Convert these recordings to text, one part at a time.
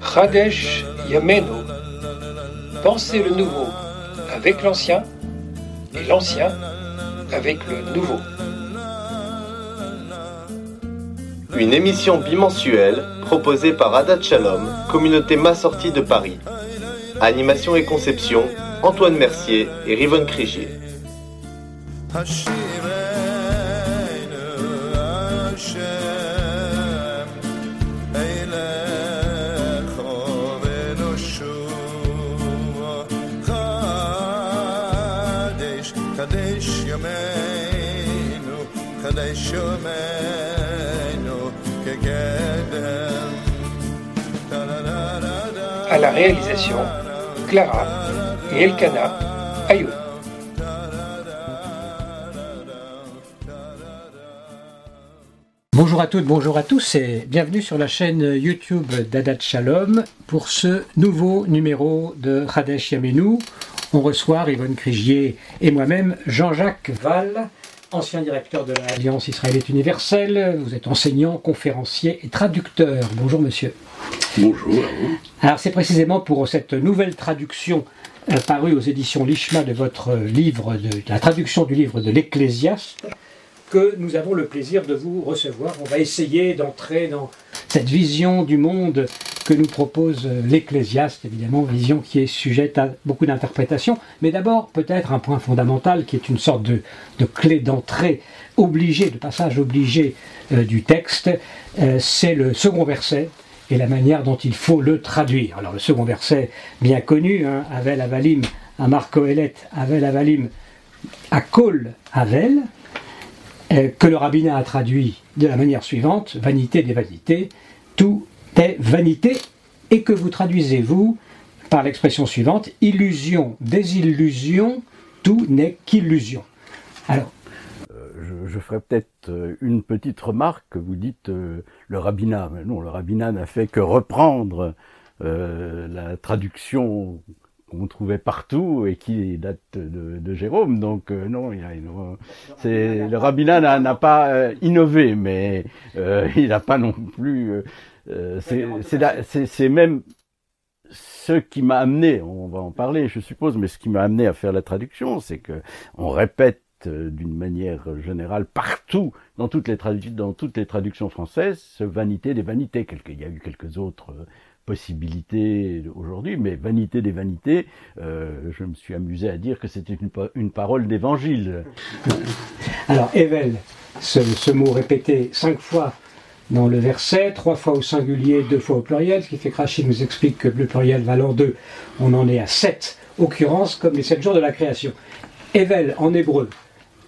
Radesh Yameno. Pensez le nouveau avec l'ancien et l'ancien avec le nouveau. Une émission bimensuelle proposée par Adat Shalom, communauté sortie de Paris. Animation et conception, Antoine Mercier et Rivonne Crigier. La réalisation, Clara et Elkana Ayoun. Bonjour à toutes, bonjour à tous et bienvenue sur la chaîne YouTube d'Adat Shalom pour ce nouveau numéro de Radesh Yamenu. On reçoit Yvonne Crigier et moi-même Jean-Jacques Val ancien directeur de l'Alliance israélite universelle. Vous êtes enseignant, conférencier et traducteur. Bonjour monsieur. Bonjour. Alors c'est précisément pour cette nouvelle traduction euh, parue aux éditions Lishma de votre livre, de, la traduction du livre de l'Ecclésiaste, que nous avons le plaisir de vous recevoir. On va essayer d'entrer dans cette vision du monde que nous propose euh, l'Ecclésiaste, évidemment, vision qui est sujette à beaucoup d'interprétations. Mais d'abord, peut-être un point fondamental qui est une sorte de, clé d'entrée obligée, de passage obligé euh, du texte, euh, c'est le second verset et la manière dont il faut le traduire. Alors le second verset, bien connu, hein, Avel Avalim, Amar Kohelet, Avel Avalim, Akol Avel, que le rabbinat a traduit de la manière suivante, vanité des vanités, tout est vanité et que vous traduisez, vous, par l'expression suivante, illusion, désillusion, tout n'est qu'illusion. Alors, euh, je, ferai peut-être euh, une petite remarque. Vous dites euh, le rabbinat. Non, le rabbinat n'a fait que reprendre la traduction qu'on trouvait partout et qui date de, Jérôme. Donc non, il a, c'est, le rabbinat n'a, pas innové, mais il n'a pas non plus euh, c'est même ce qui m'a amené, on va en parler, je suppose, mais ce qui m'a amené à faire la traduction, c'est que on répète euh, d'une manière générale partout dans toutes les dans toutes les traductions françaises ce vanité des vanités. il y a eu quelques autres euh, possibilités aujourd'hui, mais vanité des vanités, je me suis amusé à dire que c'était une, parole d'évangile. Alors, Evel, ce, ce, mot répété cinq fois dans le verset, trois fois au singulier, deux fois au pluriel, ce qui fait que Rachid nous explique que le pluriel valant deux, on en est à sept occurrences comme les sept jours de la création. Evel en hébreu,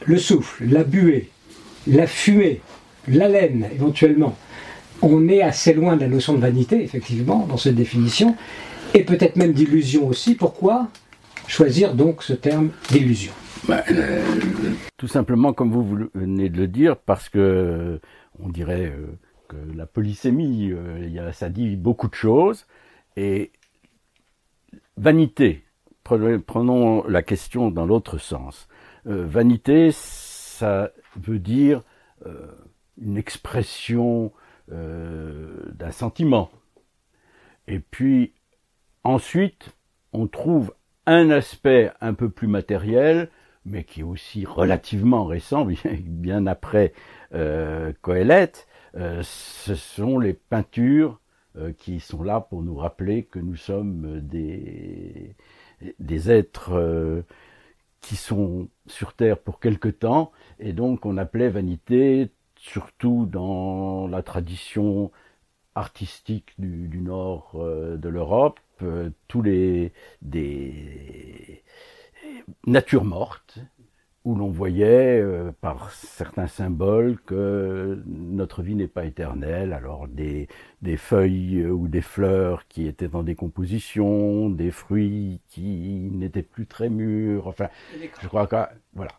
le souffle, la buée, la fumée, l'haleine éventuellement. On est assez loin de la notion de vanité, effectivement, dans cette définition, et peut-être même d'illusion aussi. Pourquoi choisir donc ce terme d'illusion? Euh, Tout simplement, comme vous venez de le dire, parce que on dirait euh, que la polysémie, euh, ça dit beaucoup de choses. Et vanité, prenons la question dans l'autre sens. Euh, vanité, ça veut dire euh, une expression d'un sentiment. Et puis ensuite, on trouve un aspect un peu plus matériel, mais qui est aussi relativement récent, bien, après euh, euh, ce sont les peintures euh, qui sont là pour nous rappeler que nous sommes des, êtres euh, qui sont sur Terre pour quelque temps, et donc on appelait vanité, surtout dans la tradition artistique du, nord de l'Europe, tous les des natures mortes, où l'on voyait euh, par certains symboles que notre vie n'est pas éternelle, alors des, des feuilles euh, ou des fleurs qui étaient en décomposition, des fruits qui n'étaient plus très mûrs, enfin, je crois que, voilà.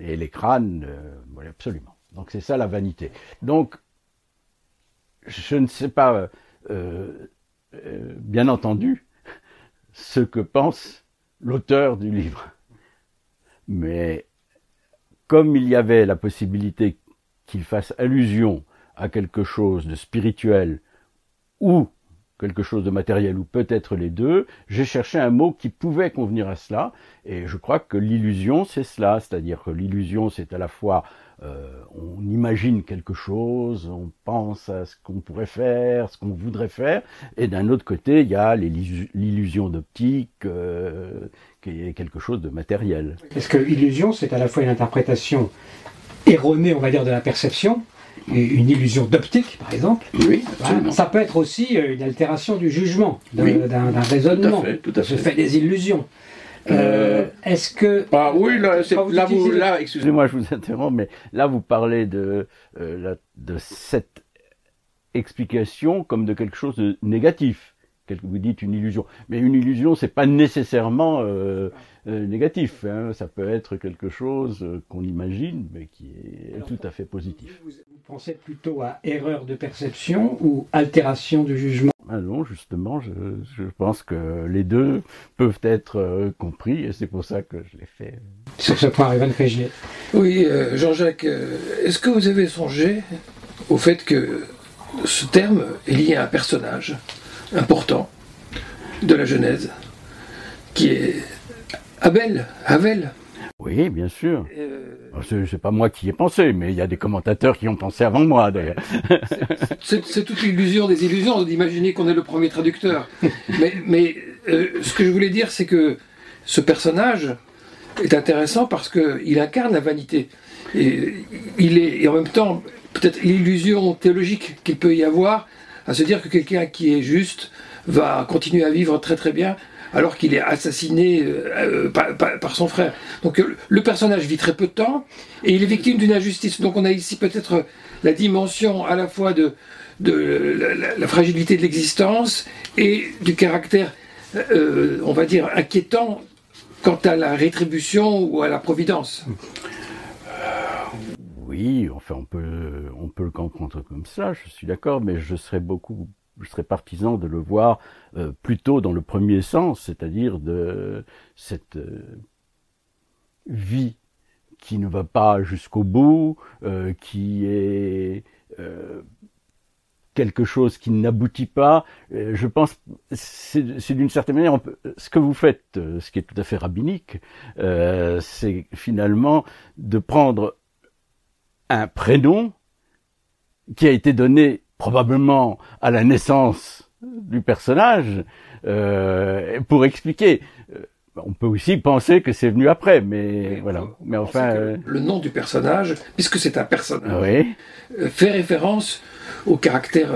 Et les crânes, euh, absolument. Donc c'est ça la vanité. Donc, je ne sais pas bien entendu ce que pense l'auteur du livre. Mais comme il y avait la possibilité qu'il fasse allusion à quelque chose de spirituel ou quelque chose de matériel ou peut-être les deux, j'ai cherché un mot qui pouvait convenir à cela, et je crois que l'illusion c'est cela, c'est-à-dire que l'illusion c'est à la fois euh, on imagine quelque chose, on pense à ce qu'on pourrait faire, ce qu'on voudrait faire, et d'un autre côté il y a l'illusion d'optique euh, qui est quelque chose de matériel. Est-ce que l'illusion c'est à la fois une interprétation erronée on va dire de la perception, une illusion d'optique, par exemple? Oui, Ça peut être aussi euh, une altération du jugement, d'un raisonnement. Tout à fait, tout à fait. fait des illusions. Euh, euh, est-ce que. Bah, oui, là, là, excusez-moi, je vous interromps, mais là, vous parlez de, de cette explication comme de quelque chose de négatif vous dites une illusion. Mais une illusion, c'est pas nécessairement euh, euh, négatif. Hein. Ça peut être quelque chose euh, qu'on imagine, mais qui est tout à fait positif. Vous, pensez plutôt à erreur de perception ou altération du jugement ah non, justement, je, pense que les deux peuvent être compris, et c'est pour ça que je l'ai fait. Sur ce point, Ivan Fégier. Oui, Jean-Jacques, est-ce que vous avez songé au fait que ce terme est lié à un personnage important de la Genèse, qui est Abel, Havel? Oui, bien sûr. Euh... C'est pas moi qui ai pensé, mais il y a des commentateurs qui ont pensé avant moi, d'ailleurs. C'est toute l'illusion des illusions d'imaginer qu'on est le premier traducteur. mais, mais euh, ce que je voulais dire, c'est que ce personnage est intéressant parce qu'il incarne la vanité. Et, il est, et en même temps, peut-être l'illusion théologique qu'il peut y avoir, à se dire que quelqu'un qui est juste va continuer à vivre très très bien alors qu'il est assassiné euh, euh, par, son frère. Donc euh, le personnage vit très peu de temps et il est victime d'une injustice. Donc on a ici peut-être la dimension à la fois de, la, fragilité de l'existence et du caractère, on va dire, inquiétant quant à la rétribution ou à la providence. Oui, enfin on peut on peut le comprendre comme ça, je suis d'accord, mais je serais beaucoup je serais partisan de le voir euh, plutôt dans le premier sens, c'est-à-dire de cette euh, vie qui ne va pas jusqu'au bout, euh, qui est quelque chose qui n'aboutit pas. je pense, c'est d'une certaine manière, ce que vous faites, ce qui est tout à fait rabbinique, c'est finalement de prendre un prénom qui a été donné probablement à la naissance du personnage euh, pour expliquer. Euh, on peut aussi penser que c'est venu après, mais voilà. Mais enfin, euh, le nom du personnage, puisque c'est un personnage, fait référence au caractère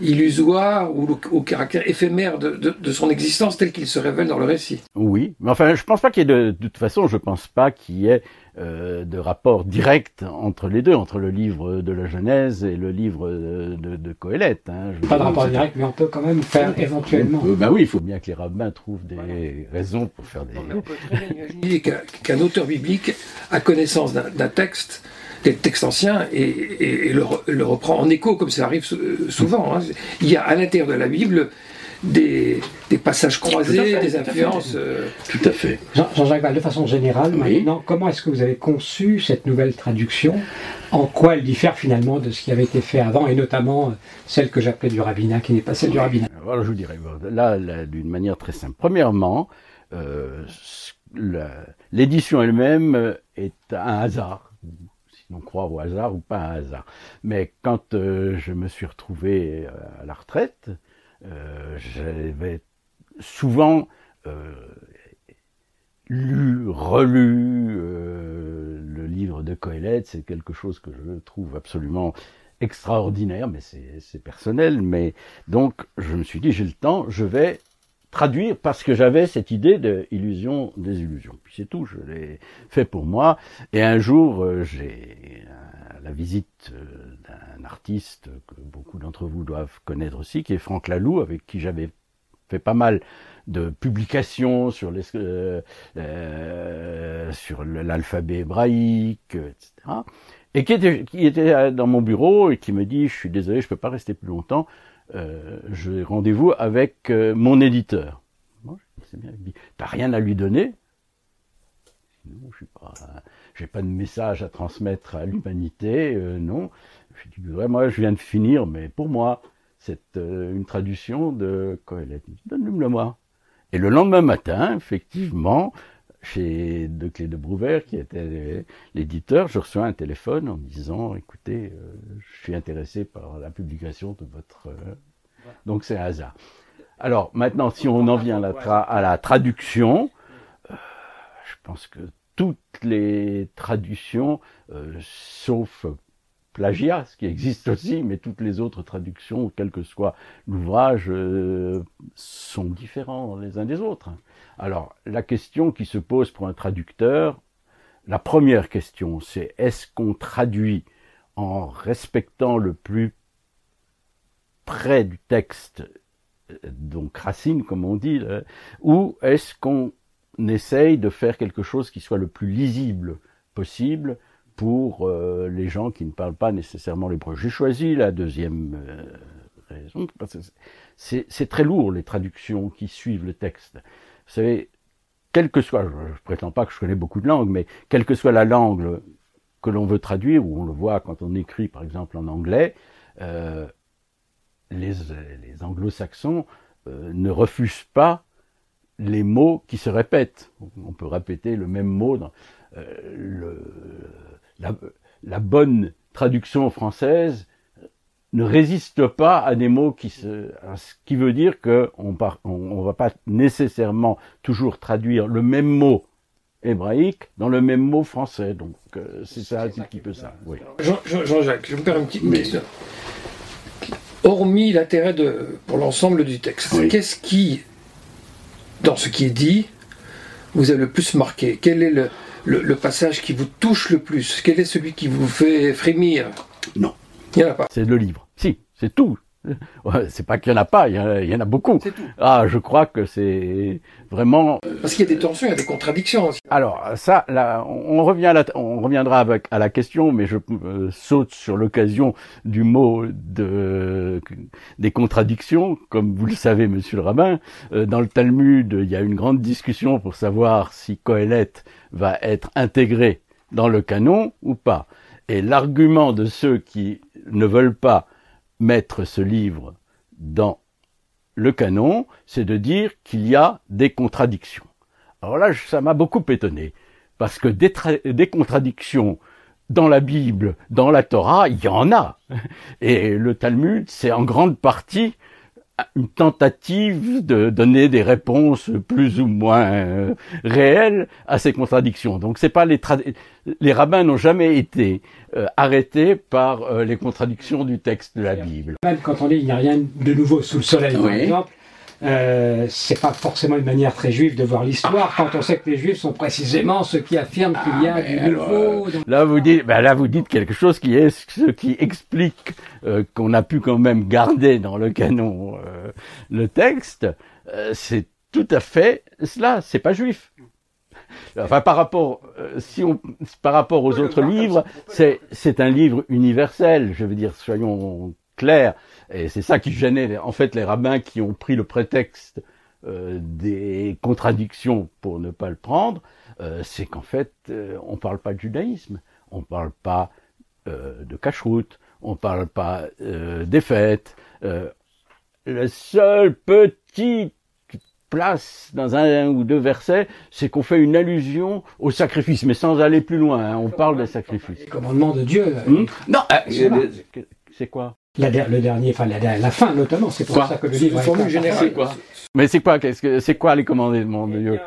illusoire ou au caractère éphémère de, son existence tel qu'il se révèle dans le récit. Oui, mais enfin, je pense pas qu'il y ait de, de toute façon, je pense pas qu'il y ait euh, de rapport direct entre les deux, entre le livre de la Genèse et le livre de, de Coëlette. Hein. Pas de rapport direct, mais on peut quand même faire éventuellement. ben oui, il faut bien que les rabbins trouvent des raisons pour faire des. on peut très bien imaginer qu'un auteur biblique a connaissance d'un texte des textes anciens et, le, reprend en écho, comme ça arrive souvent. Hein. Il y a à l'intérieur de la Bible des, passages croisés, des influences. Euh, tout à fait. Jean-Jacques Val, de façon générale, maintenant, comment est-ce que vous avez conçu cette nouvelle traduction? En quoi elle diffère finalement de ce qui avait été fait avant, et notamment euh, celle que j'appelais du rabbinat, qui n'est pas celle du rabbinat? Alors je vous dirais, là, d'une manière très simple. Premièrement, euh, l'édition elle-même est un hasard sinon croire au hasard ou pas un hasard. Mais quand je me suis retrouvé à la retraite, euh, j'avais souvent euh, lu, relu euh, le livre de Coëlette, c'est quelque chose que je trouve absolument extraordinaire, mais c'est personnel. Mais donc, je me suis dit, j'ai le temps, je vais traduire parce que j'avais cette idée de illusion des. Puis c'est tout, je l'ai fait pour moi. Et un jour, j'ai la visite d'un artiste que beaucoup d'entre vous doivent connaître aussi, qui est Franck Laloux, avec qui j'avais fait pas mal de publications sur les, euh, euh, l'alphabet hébraïque, etc. Et qui était, qui était dans mon bureau et qui me dit, je suis désolé, je peux pas rester plus longtemps. euh, j'ai rendez-vous avec euh, mon éditeur. Bon, c'est t'as rien à lui donner Non, je suis pas, de message à transmettre à l'humanité, euh, non. Je dis, ouais, moi, je viens de finir, mais pour moi, c'est euh, une traduction de Coëlette. Donne-le moi. Et le lendemain matin, effectivement, chez De Clé de Brouvert, qui était l'éditeur, je reçois un téléphone en disant, écoutez, euh, je suis intéressé par la publication de votre... Donc c'est un hasard. Alors maintenant, si on en vient à la, tra- à la traduction, pense que toutes les traductions, euh, sauf plagiat, ce qui existe aussi, mais toutes les autres traductions, quel que soit l'ouvrage, euh, sont différents les uns des autres. Alors, la question qui se pose pour un traducteur, la première question, c'est est-ce qu'on traduit en respectant le plus près du texte, euh, donc racine, comme on dit, ou est-ce qu'on essaye de faire quelque chose qui soit le plus lisible possible pour euh, les gens qui ne parlent pas nécessairement l'hébreu. J'ai choisi la deuxième euh, raison parce que c'est c'est très lourd les traductions qui suivent le texte. Vous savez, quelle que soit, je, je prétends pas que je connais beaucoup de langues, mais quelle que soit la langue que l'on veut traduire, ou on le voit quand on écrit par exemple en anglais, euh, les, les anglo-saxons euh, ne refusent pas les mots qui se répètent. On peut répéter le même mot dans euh, le, la, la, bonne traduction française ne résiste pas à des mots qui se, ce qui veut dire que on, va pas nécessairement toujours traduire le même mot hébraïque dans le même mot français. Donc euh, c'est ça un petit peu ça. Oui. Jean-Jacques, Jean je me permets une petite question. Hormis l'intérêt de pour l'ensemble du texte, Oui. qu'est-ce qui, dans ce qui est dit, vous a le plus marqué Quel est le, le, le passage qui vous touche le plus? Quel est celui qui vous fait frémir? Non. Il n'y en a pas. C'est le livre. Si, c'est tout. C'est pas qu'il y en a pas, il y en a, il y en a beaucoup. Tout. Ah, je crois que c'est vraiment Parce qu'il y a des tensions, il y a des contradictions aussi. Alors ça, là, on revient à la, on reviendra avec, à la question, mais je euh, saute sur l'occasion du mot de, des contradictions. Comme vous le savez, Monsieur le rabbin, euh, dans le Talmud, il y a une grande discussion pour savoir si Kohelet va être intégré dans le canon ou pas. Et l'argument de ceux qui ne veulent pas mettre ce livre dans le canon, c'est de dire qu'il y a des contradictions. Alors là, ça m'a beaucoup étonné, parce que des contradictions dans la Bible, dans la Torah, il y en a. Et le Talmud, c'est en grande partie une tentative de donner des réponses plus ou moins euh, réelles à ces contradictions. Donc c'est pas les les rabbins n'ont jamais été euh, arrêtés par euh, les contradictions du texte de la Bible. Même quand on dit il n'y a rien de nouveau sous le soleil, par exemple, euh, c'est pas forcément une manière très juive de voir l'histoire quand on sait que les juifs sont précisément ceux qui affirment qu'il y a du nouveau. dans- Là, vous dites, ben là, vous dites quelque chose qui est ce qui explique euh, qu'on a pu quand même garder dans le canon euh, le texte. Euh, c'est tout à fait cela. C'est pas juif. Enfin, par rapport, euh, si on, par rapport aux autres livres, c'est c'est un livre universel. Je veux dire, soyons clairs. Et c'est ça qui gênait, en fait, les rabbins qui ont pris le prétexte euh, des contradictions pour ne pas le prendre. euh, c'est qu'en fait, euh, on parle pas de judaïsme, on parle pas euh, de cache-route, on parle pas euh, des fêtes. Euh, le seul petit place dans un ou deux versets, c'est qu'on fait une allusion au sacrifice, mais sans aller plus loin. hein, on parle des sacrifices. Les commandements de Dieu. Hmm? Non, euh, c'est quoi? La der- le dernier, enfin la, la fin notamment, c'est pour Quoi ça que le livre générale. apporté. quoi Mais c'est quoi Qu'est-ce que c'est quoi les commandements de Dieu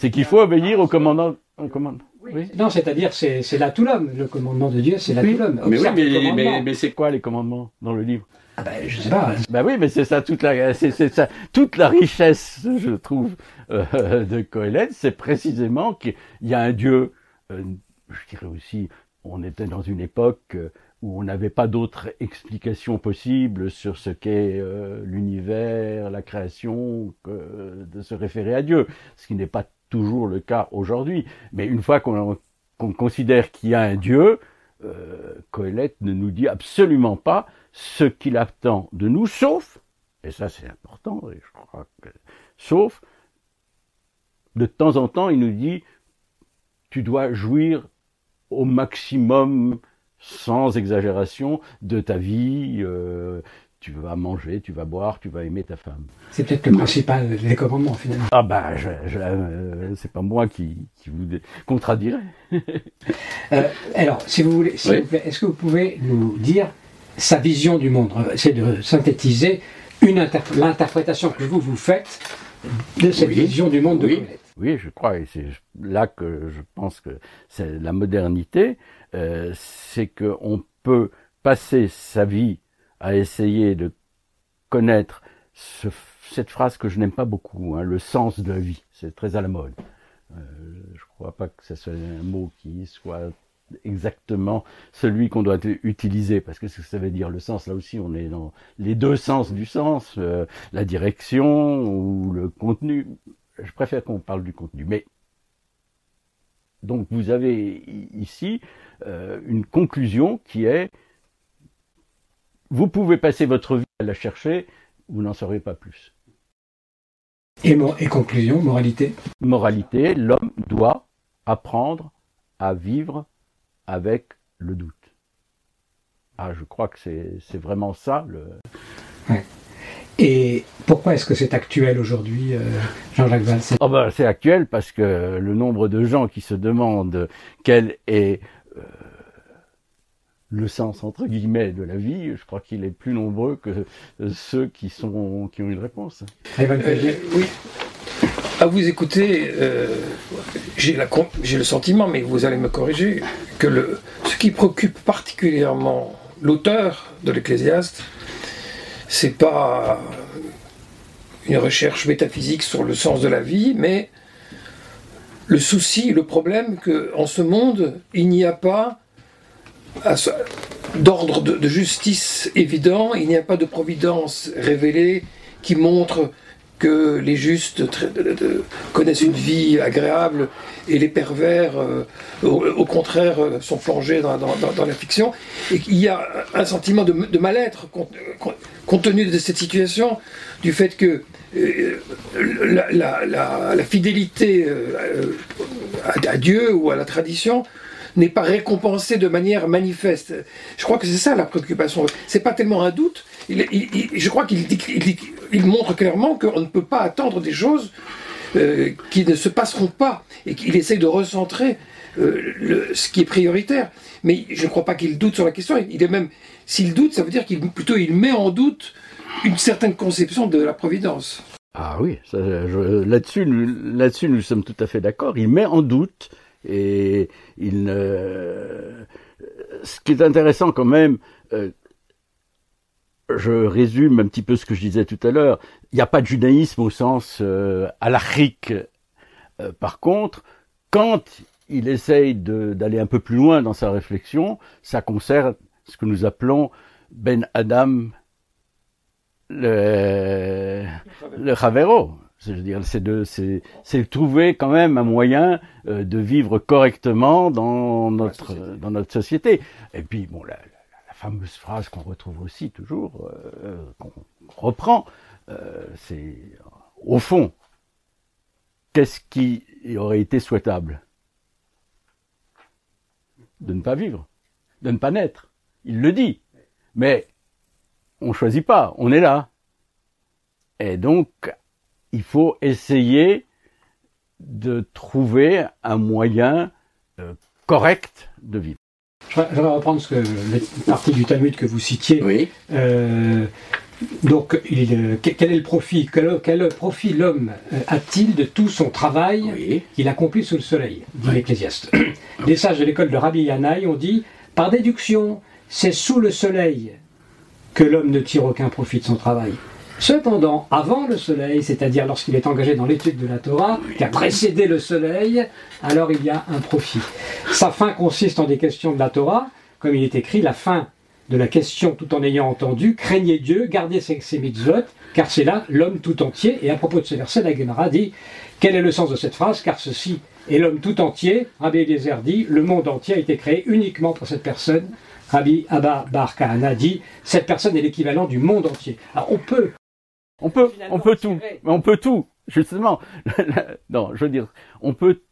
C'est qu'il faut obéir au commandant. Au commandant. Oui. Non, c'est-à-dire c'est c'est là tout l'homme. Le commandement de Dieu, c'est là Oui, tout l'homme. mais, oui, mais, mais, mais c'est quoi les commandements dans le livre? Ah ben, je sais pas. Ben oui, mais c'est ça toute la, c'est, c'est ça toute la richesse, je trouve, euh, de Coëlette, c'est précisément qu'il y a un Dieu. euh, je dirais aussi, on était dans une époque euh, où on n'avait pas d'autres explications possibles sur ce qu'est euh, l'univers, la création, que de se référer à Dieu, ce qui n'est pas toujours le cas aujourd'hui. Mais une fois qu'on, considère qu'il y a un Dieu, euh, ne nous dit absolument pas ce qu'il attend de nous, sauf, et ça c'est important, je crois que, sauf, de temps en temps, il nous dit, tu dois jouir au maximum, sans exagération, de ta vie. Euh, tu vas manger, tu vas boire, tu vas aimer ta femme. C'est peut-être le principal des commandements finalement. Ah bah, je, euh, c'est pas moi qui, qui vous contredirai. euh, alors, si vous voulez, s'il vous plaît, est-ce que vous pouvez nous dire sa vision du monde? C'est de synthétiser une l'interprétation que vous vous faites de cette vision du monde de oui. Oui, je crois, et c'est là que je pense que c'est la modernité, euh, c'est qu'on peut passer sa vie à essayer de connaître ce, cette phrase que je n'aime pas beaucoup, hein, le sens de la vie. C'est très à la mode. Euh, je ne crois pas que ce soit un mot qui soit exactement celui qu'on doit utiliser, parce que ce que ça veut dire le sens, là aussi on est dans les deux sens du sens, euh, la direction ou le contenu. Je préfère qu'on parle du contenu. Mais donc vous avez ici euh, une conclusion qui est vous pouvez passer votre vie à la chercher, vous n'en saurez pas plus. Et, et conclusion, moralité? Moralité, l'homme doit apprendre à vivre avec le doute. Ah, je crois que c'est vraiment ça le. Et pourquoi est-ce que c'est actuel aujourd'hui, euh, Jean-Jacques Valls? Oh ben, C'est actuel parce que le nombre de gens qui se demandent quel est euh, le sens entre guillemets de la vie, je crois qu'il est plus nombreux que ceux qui sont qui ont une réponse. Euh, oui. À vous écouter, euh, j'ai le sentiment, mais vous allez me corriger, que le, ce qui préoccupe particulièrement l'auteur de l'Ecclésiaste, c'est pas une recherche métaphysique sur le sens de la vie, mais le souci, le problème que en ce monde, il n'y a pas d'ordre de, justice évident, il n'y a pas de providence révélée qui montre que les justes connaissent une vie agréable et les pervers, euh, au, contraire, euh, sont plongés dans, la fiction. Et qu'il y a un sentiment de, mal-être compte, tenu de cette situation, du fait que euh, la, fidélité à, Dieu ou à la tradition n'est pas récompensé de manière manifeste. Je crois que c'est ça la préoccupation. C'est pas tellement un doute. je crois qu'il il, montre clairement qu'on ne peut pas attendre des choses euh, qui ne se passeront pas et qu'il essaye de recentrer euh, ce qui est prioritaire. Mais je ne crois pas qu'il doute sur la question. Il est même, s'il doute, ça veut dire qu'il plutôt il met en doute une certaine conception de la providence. Ah oui, là-dessus, là-dessus, nous sommes tout à fait d'accord. Il met en doute et il. Ce qui est intéressant quand même, euh, je résume un petit peu ce que je disais tout à l'heure, il n'y a pas de judaïsme au sens euh, alachique. Euh, par contre, quand il essaye d'aller un peu plus loin dans sa réflexion, ça concerne ce que nous appelons Ben Adam le, le Javero, je veux dire, c'est de, c'est, c'est trouver quand même un moyen euh, de vivre correctement dans notre, dans notre société. Et puis, bon, la, la, fameuse phrase qu'on retrouve aussi toujours, euh, qu'on reprend, euh, c'est au fond, qu'est-ce qui aurait été souhaitable? De ne pas vivre, de ne pas naître. Il le dit, mais on choisit pas, on est là. Et donc, il faut essayer de trouver un moyen euh, correct de vivre. Je vais reprendre ce que, la partie du Talmud que vous citiez. Oui. Euh, donc, il, quel est le profit Quel, profit l'homme euh, a-t-il de tout son travail qu'il accomplit sous le soleil dit l'Ecclésiaste. Les sages de l'école de Rabbi Yanaï ont dit par déduction, c'est sous le soleil que l'homme ne tire aucun profit de son travail. Cependant, avant le soleil, c'est-à-dire lorsqu'il est engagé dans l'étude de la Torah, qui a précédé le soleil, alors il y a un profit. Sa fin consiste en des questions de la Torah, comme il est écrit, la fin de la question tout en ayant entendu, craignez Dieu, gardez ses, mitzvot, car c'est là l'homme tout entier. Et à propos de ce verset, la Gemara dit, quel est le sens de cette phrase? Car ceci Et l'homme tout entier, Rabbi Eliezer dit, le monde entier a été créé uniquement pour cette personne. Rabbi Abba Bar Kahana dit, cette personne est l'équivalent du monde entier. On peut, on peut tout. On peut tout, justement. non, je veux dire, on peut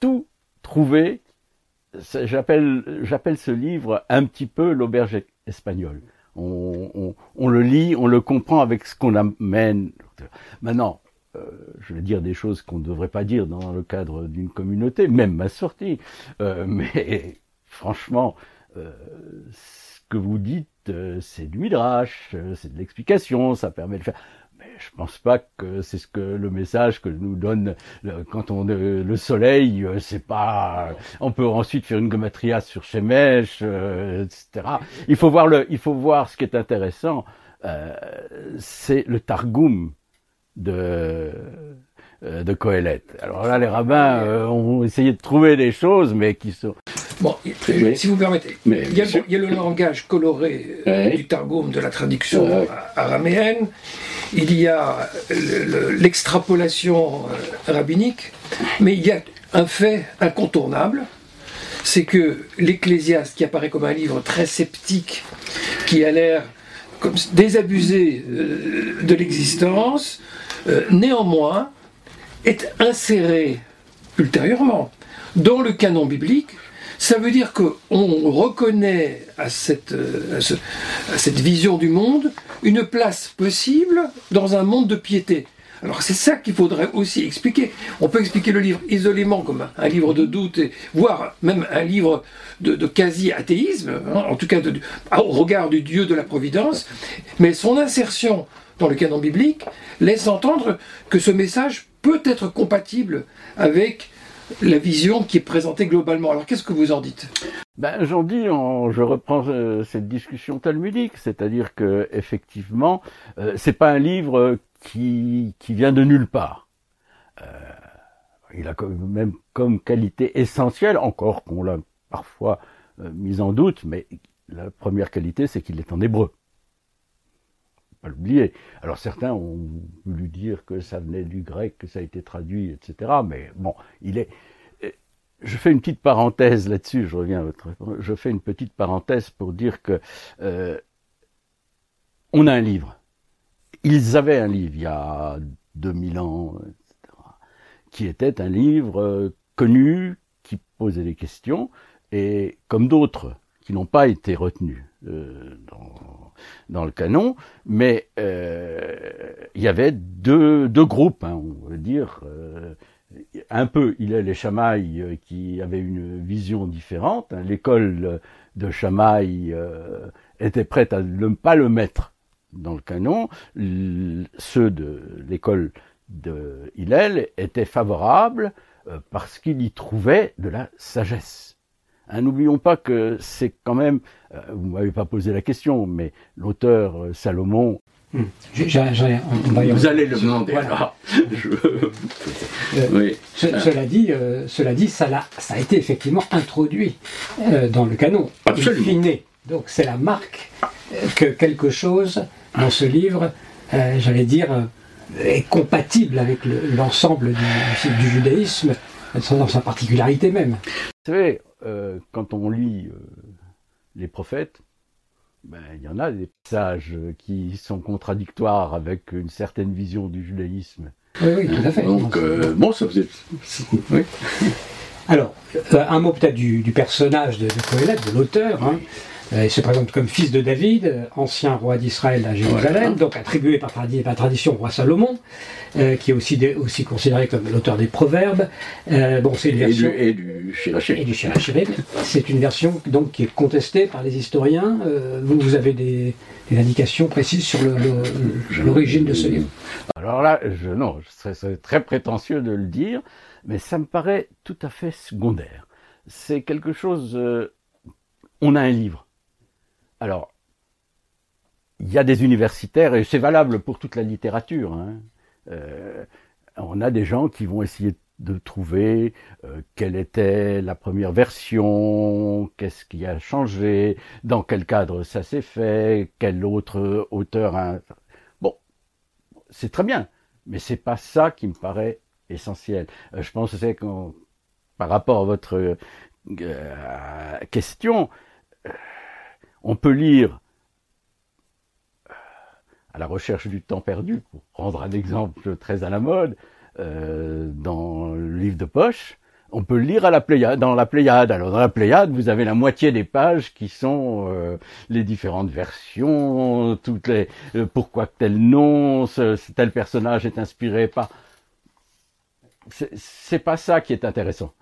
tout trouver. J'appelle, j'appelle ce livre un petit peu l'auberge espagnole. On, on, le lit, on le comprend avec ce qu'on amène. Maintenant, euh, je vais dire des choses qu'on ne devrait pas dire dans le cadre d'une communauté, même ma sortie. Euh, mais franchement, euh, ce que vous dites, c'est du midrash, c'est de l'explication, ça permet de faire. Mais je pense pas que c'est ce que le message que nous donne quand on le soleil, c'est pas. On peut ensuite faire une gematria sur Shemesh, etc. Il faut voir le, il faut voir ce qui est intéressant. c'est le Targum de euh, de Coëlette. Alors là, les rabbins euh, ont essayé de trouver des choses, mais qui sont... Bon, si vous permettez, il, y a, le langage coloré euh, du Targum, de la traduction araméenne, il y a l'extrapolation rabbinique, mais il y a un fait incontournable, c'est que l'Ecclésiaste, qui apparaît comme un livre très sceptique, qui a l'air désabusé de l'existence, euh, néanmoins, est inséré ultérieurement dans le canon biblique. Ça veut dire qu'on reconnaît à cette, euh, à, cette vision du monde une place possible dans un monde de piété. Alors c'est ça qu'il faudrait aussi expliquer. On peut expliquer le livre isolément comme un livre de doute, et, voire même un livre de, quasi-athéisme, hein, en tout cas au regard du Dieu de la Providence, mais son insertion dans le canon biblique laisse entendre que ce message peut être compatible avec la vision qui est présentée globalement. Alors qu'est-ce que vous en dites? Ben, J'en dis, je reprends euh, cette discussion talmudique, c'est-à-dire que effectivement, euh, c'est pas un livre qui, vient de nulle part. Euh, il a quand même comme qualité essentielle, encore qu'on l'a parfois mis en doute, mais la première qualité, c'est qu'il est en hébreu l'oublier. Alors certains ont voulu dire que ça venait du grec, que ça a été traduit, etc. Mais bon, il est. Euh, je fais une petite parenthèse là-dessus. Je reviens à votre. Je fais une petite parenthèse pour dire que euh, on a un livre. Ils avaient un livre il y a 2000 ans, etc., qui était un livre euh, connu, qui posait des questions, et comme d'autres qui n'ont pas été retenus dans dans le canon, mais euh, il y avait deux, groupes, hein, on veut dire, euh, un peu il est les euh, qui avaient une vision différente. Hein. L'école de Chamailles était prête à ne pas le mettre dans le canon. ceux de l'école de Hillel étaient favorables parce qu'ils y trouvaient de la sagesse. Hein, n'oublions pas que c'est quand même, euh, vous m'avez pas posé la question, mais l'auteur euh, Salomon. Hmm. vous allez le demander. Euh, cela dit, cela dit, ça, a, ça a été effectivement introduit dans le canon. Absolument. Donc c'est la marque que quelque chose dans ce livre, j'allais dire, est compatible avec l'ensemble du, du, judaïsme, dans sa particularité même. Vous savez, euh, quand on lit euh, les prophètes, ben, il y en a des passages qui sont contradictoires avec une certaine vision du judaïsme. Oui, oui, tout à fait. Donc, euh, bon, ça faisait. Oui. Alors, un mot peut-être du, personnage de, de de l'auteur. Hein. Euh, il se présente comme fils de David, ancien roi d'Israël à Jérusalem, donc attribué par, tradition au roi Salomon, euh, qui est aussi, aussi considéré comme l'auteur des proverbes. Euh, bon, c'est une version, et du, et du C'est une version donc qui est contestée par les historiens. vous, vous avez des, indications précises sur l'origine de ce livre? Alors là, je, non, ce serait très prétentieux de le dire, mais ça me paraît tout à fait secondaire. C'est quelque chose. on a un livre alors, il y a des universitaires, et c'est valable pour toute la littérature. Hein. Euh, on a des gens qui vont essayer de trouver euh, quelle était la première version, qu'est-ce qui a changé, dans quel cadre ça s'est fait, quel autre auteur a... Bon, c'est très bien, mais c'est pas ça qui me paraît essentiel. Euh, je pense que par rapport à votre question, on peut lire à la recherche du temps perdu, pour prendre un exemple très à la mode, euh, dans le livre de poche, on peut lire à la Pléiade, dans la Pléiade. Alors dans la Pléiade, vous avez la moitié des pages qui sont euh, les différentes versions, toutes les euh, pourquoi tel nom, tel personnage est inspiré par. C'est pas ça qui est intéressant.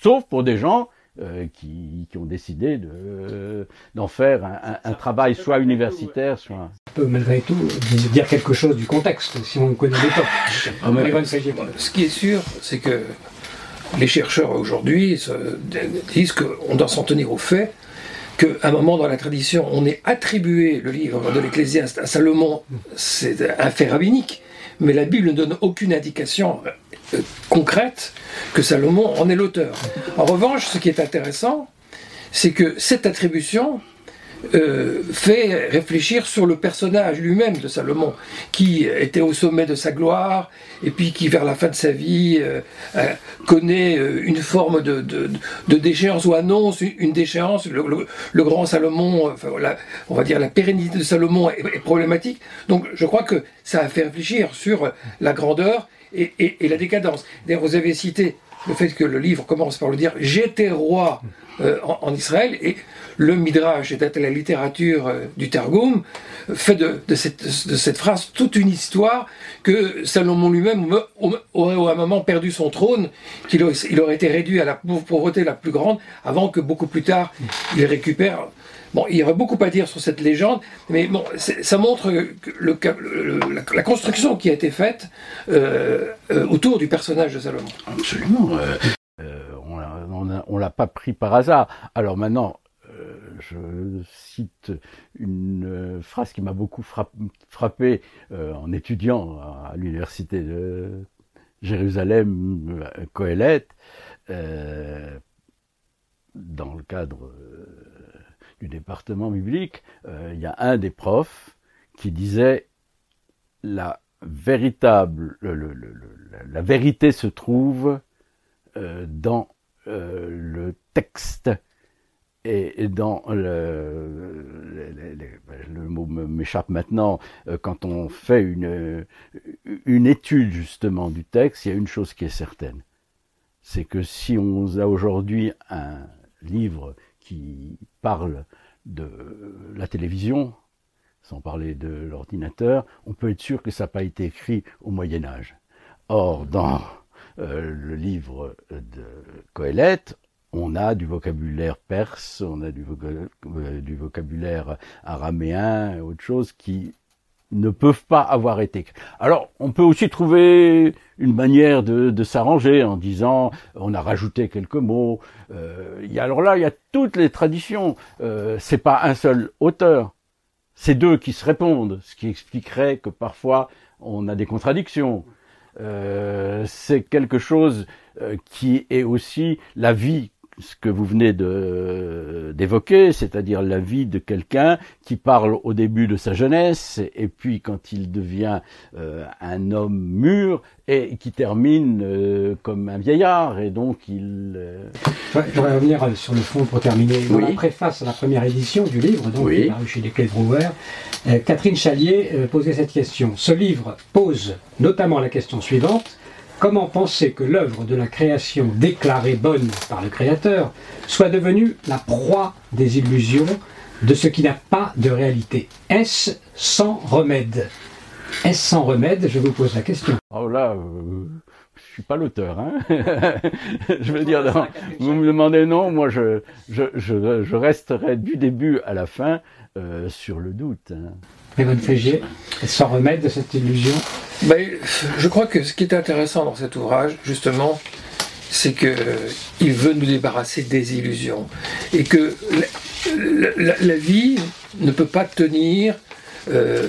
Sauf pour des gens euh, qui, qui, ont décidé de, d'en faire un, un, travail soit universitaire, soit... On peut malgré tout dire quelque chose du contexte, si on connaît l'époque. Ah, ce qui est sûr, c'est que les chercheurs aujourd'hui disent qu'on doit s'en tenir au fait qu'à un moment dans la tradition, on ait attribué le livre de l'Ecclésiaste à Salomon, c'est un fait rabbinique, mais la Bible ne donne aucune indication euh, concrète que Salomon en est l'auteur. En revanche, ce qui est intéressant, c'est que cette attribution euh, fait réfléchir sur le personnage lui-même de Salomon, qui était au sommet de sa gloire, et puis qui vers la fin de sa vie euh, connaît une forme de, déchéance ou annonce une déchéance. Le, grand Salomon, on va dire la pérennité de Salomon est, est problématique. Donc je crois que ça a fait réfléchir sur la grandeur et, la décadence. D'ailleurs, vous avez cité le fait que le livre commence par le dire J'étais roi euh, en, Israël, et le Midrash, c'est-à-dire la littérature euh, du Targum, fait de, cette, phrase toute une histoire que Salomon lui-même aurait un moment perdu son trône, qu'il aurait, il aurait été réduit à la pauvreté la plus grande, avant que beaucoup plus tard il récupère Bon, il y aurait beaucoup à dire sur cette légende, mais bon, ça montre la, construction qui a été faite euh, euh, autour du personnage de Salomon. Absolument. Euh, on ne l'a pas pris par hasard. Alors maintenant, je cite une phrase qui m'a beaucoup frappé en étudiant à l'université de Jérusalem, Coëlette, dans le cadre du département biblique, euh, il y a un des profs qui disait la véritable, la vérité se trouve euh, dans euh, le texte et, dans le, le mot m'échappe maintenant, quand on fait une, une étude justement du texte, il y a une chose qui est certaine, c'est que si on a aujourd'hui un livre qui parle de la télévision, sans parler de l'ordinateur, on peut être sûr que ça n'a pas été écrit au Moyen Âge. Or, dans euh, le livre de Coëlette, on a du vocabulaire perse, on a du, euh, du vocabulaire araméen, autre chose qui ne peuvent pas avoir été. Alors, on peut aussi trouver une manière de, s'arranger en disant, on a rajouté quelques mots. Euh, y alors là, il y a toutes les traditions. Euh, c'est pas un seul auteur, c'est deux qui se répondent, ce qui expliquerait que parfois on a des contradictions. Euh, c'est quelque chose euh, qui est aussi la vie ce que vous venez d'évoquer, c'est-à-dire la vie de quelqu'un qui parle au début de sa jeunesse et puis quand il devient euh, un homme mûr et qui termine euh, comme un vieillard et donc il. Euh... Je voudrais revenir sur le fond pour terminer. Dans la préface à la première édition du livre, donc oui. paru chez les Clés euh, Catherine Chalier posait cette question. Ce livre pose notamment la question suivante Comment penser que l'œuvre de la création déclarée bonne par le Créateur soit devenue la proie des illusions de ce qui n'a pas de réalité? Est-ce sans remède? Est-ce sans remède? Je vous pose la question. Oh là, euh, je suis pas l'auteur. Hein je veux dire, vous me demandez non, moi je, je, je, resterai du début à la fin euh, sur le doute. Hein. Evan Fégier, sans remède de cette illusion ben, Je crois que ce qui est intéressant dans cet ouvrage, justement, c'est qu'il veut nous débarrasser des illusions. Et que la, vie ne peut pas tenir euh,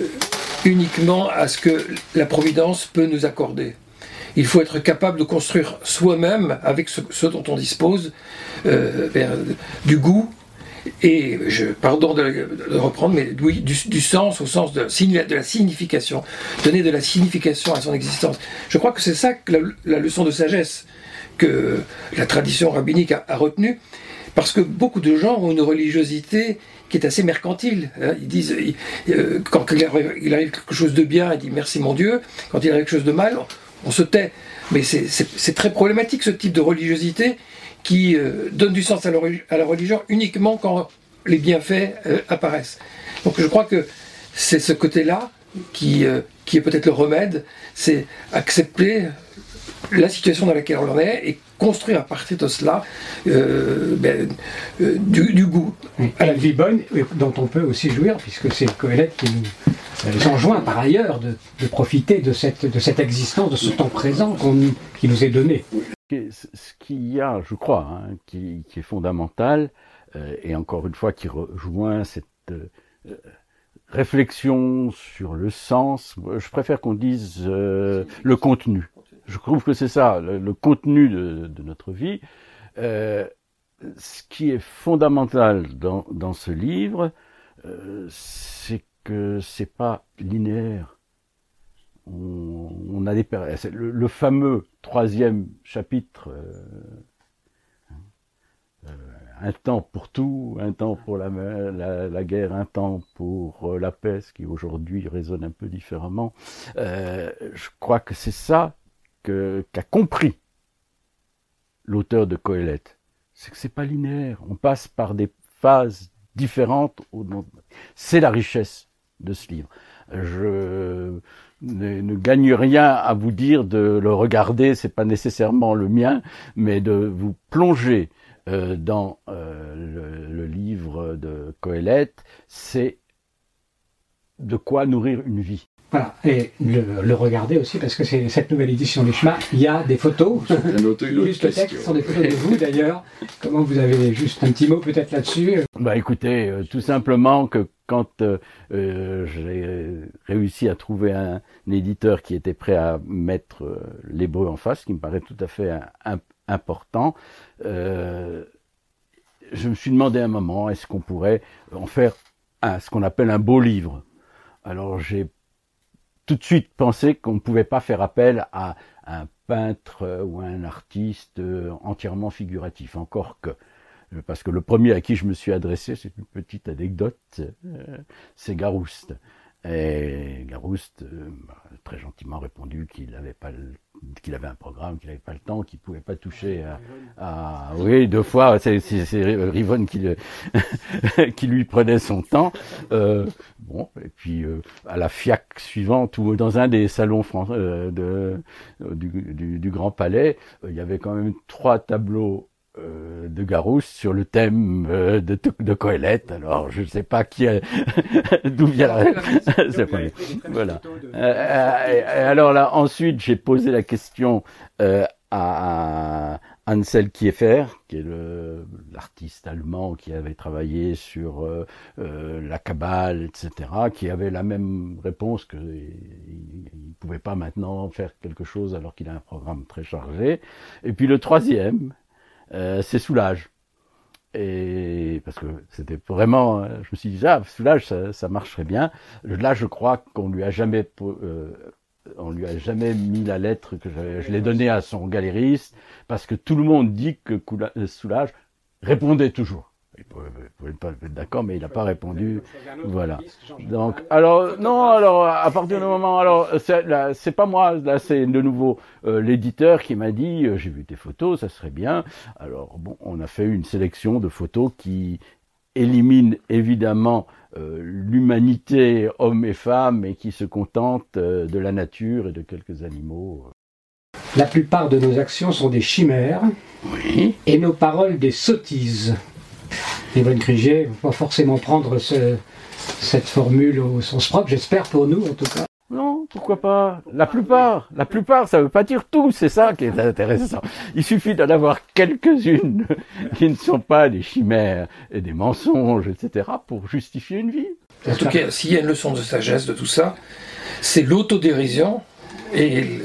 uniquement à ce que la Providence peut nous accorder. Il faut être capable de construire soi-même, avec ce, dont on dispose, euh, du goût, et je, pardon de, reprendre, mais oui, du, sens au sens de, la signification, donner de la signification à son existence. Je crois que c'est ça la, leçon de sagesse que la tradition rabbinique a, a retenu, parce que beaucoup de gens ont une religiosité qui est assez mercantile. Hein. Ils disent, euh, quand il arrive, quelque chose de bien, ils disent merci mon Dieu. Quand il arrive quelque chose de mal, on, se tait. Mais c'est très problématique ce type de religiosité qui euh, donne du sens à la, religion uniquement quand les bienfaits euh, apparaissent. Donc je crois que c'est ce côté-là qui, qui est peut-être le remède, c'est accepter la situation dans laquelle on en est et construire à partir de cela euh, ben, euh, du, goût. À la vie bonne, dont on peut aussi jouir, puisque c'est Coëlette qui nous enjoint par ailleurs de, profiter de cette, de cette existence, de ce temps présent qui nous est donné. Ce qu'il y a, je crois, hein, qui, est fondamental, euh, et encore une fois qui rejoint cette réflexion sur le sens, je préfère qu'on dise le contenu je trouve que c'est ça, le, contenu de, notre vie. Euh, ce qui est fondamental dans, dans ce livre, euh, c'est que c'est pas linéaire. On, on a des le, le, fameux troisième chapitre, euh, euh, un temps pour tout, un temps pour la, la, la guerre, un temps pour la paix, ce qui aujourd'hui résonne un peu différemment. je crois que c'est ça qu'a compris l'auteur de Coëlette, c'est que c'est pas linéaire. On passe par des phases différentes. C'est la richesse de ce livre. Je ne, gagne rien à vous dire de le regarder, c'est pas nécessairement le mien, mais de vous plonger euh, dans euh, le, livre de Coëlette, c'est de quoi nourrir une vie. Voilà, et le, regarder aussi, parce que c'est cette nouvelle édition du chemin, il y a des photos. juste le texte, sont des photos de vous d'ailleurs. Comment vous avez juste un petit mot peut-être là-dessus? Bah écoutez, euh, tout simplement que quand euh, euh, j'ai réussi à trouver un, éditeur qui était prêt à mettre l'hébreu en face, qui me paraît tout à fait important, je me suis demandé un moment, est-ce qu'on pourrait en faire ce qu'on appelle un beau livre? Alors j'ai tout de suite pensé qu'on ne pouvait pas faire appel à un peintre euh, ou un artiste euh, entièrement figuratif, encore que euh, parce que le premier à qui je me suis adressé, c'est une petite anecdote, c'est Garouste. Et Garouste m'a très gentiment répondu qu'il avait pas qu'il avait un programme, qu'il n'avait pas le temps, qu'il pouvait pas toucher à, oui deux fois c'est Rivonne qui, qui lui prenait son temps. Euh, bon et puis euh, à la FIAC suivante ou dans un des salons français euh, de, du, du, Grand Palais, il y avait quand même trois tableaux euh, de Garousse sur le thème euh, de, de Coëlette. Alors, je ne sais pas qui d'où vient la... voilà. Euh, alors là, ensuite, j'ai posé la question à Ansel Kiefer, qui est l'artiste allemand qui avait travaillé sur la Kabbale, etc., qui avait la même réponse que il ne pouvait pas maintenant faire quelque chose alors qu'il a un programme très chargé. Et puis le troisième, euh, c'est Soulage. Et parce que c'était vraiment, euh, je me suis dit ah Soulage ça, ça marcherait bien. Là je crois qu'on lui a jamais euh, on lui a jamais mis la lettre que je l'ai donnée à son galériste parce que tout le monde dit que Soulage répondait toujours. Il pouvait, pas être d'accord, mais il n'a pas répondu. Voilà. Donc, alors, non, alors, à partir du moment, alors, c'est pas moi, là, c'est de nouveau euh, l'éditeur qui m'a dit, euh, j'ai vu tes photos, ça serait bien. Alors, bon, on a fait une sélection de photos qui élimine évidemment euh, l'humanité, hommes et femmes, et qui se contente de la nature et de quelques animaux. La plupart de nos actions sont des chimères, oui. et nos paroles des sottises. Yvonne Crigier, ne pas forcément prendre cette formule au sens propre, j'espère pour nous en tout cas. Non, pourquoi pas? La plupart, la plupart, ça veut pas dire tout, c'est ça qui est intéressant. Il suffit d'en avoir quelques-unes qui ne sont pas des chimères et des mensonges, etc., pour justifier une vie. En tout cas, s'il y a une leçon de sagesse de tout ça, c'est l'autodérision et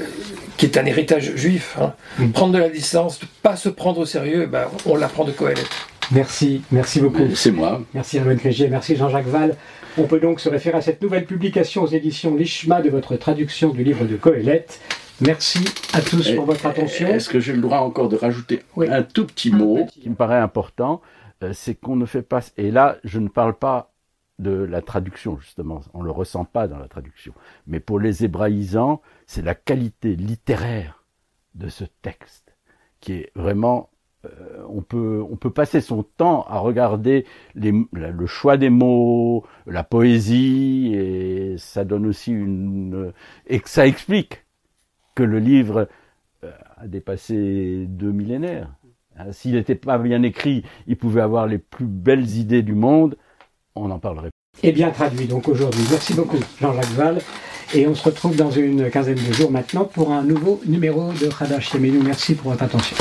qui est un héritage juif. Hein. Mm. Prendre de la distance, pas se prendre au sérieux, ben, on l'apprend de Coëlette. Merci, merci beaucoup. C'est moi. Merci Herman Crégier, merci Jean-Jacques Val. On peut donc se référer à cette nouvelle publication aux éditions Lishma de votre traduction du livre de Coëlette, Merci à tous pour votre attention. Est-ce que j'ai le droit encore de rajouter un tout petit mot qui me paraît important euh, C'est qu'on ne fait pas. Et là, je ne parle pas de la traduction, justement. On ne le ressent pas dans la traduction. Mais pour les hébraïsants, c'est la qualité littéraire de ce texte qui est vraiment on peut on peut passer son temps à regarder les, le choix des mots, la poésie et ça donne aussi une et ça explique que le livre euh, a dépassé deux millénaires. Hein, s'il n'était pas bien écrit, il pouvait avoir les plus belles idées du monde. On en parlerait. Et bien traduit donc aujourd'hui. Merci beaucoup Jean-Jacques Val. Et on se retrouve dans une quinzaine de jours maintenant pour un nouveau numéro de Khadash Yemenu. Merci pour votre attention.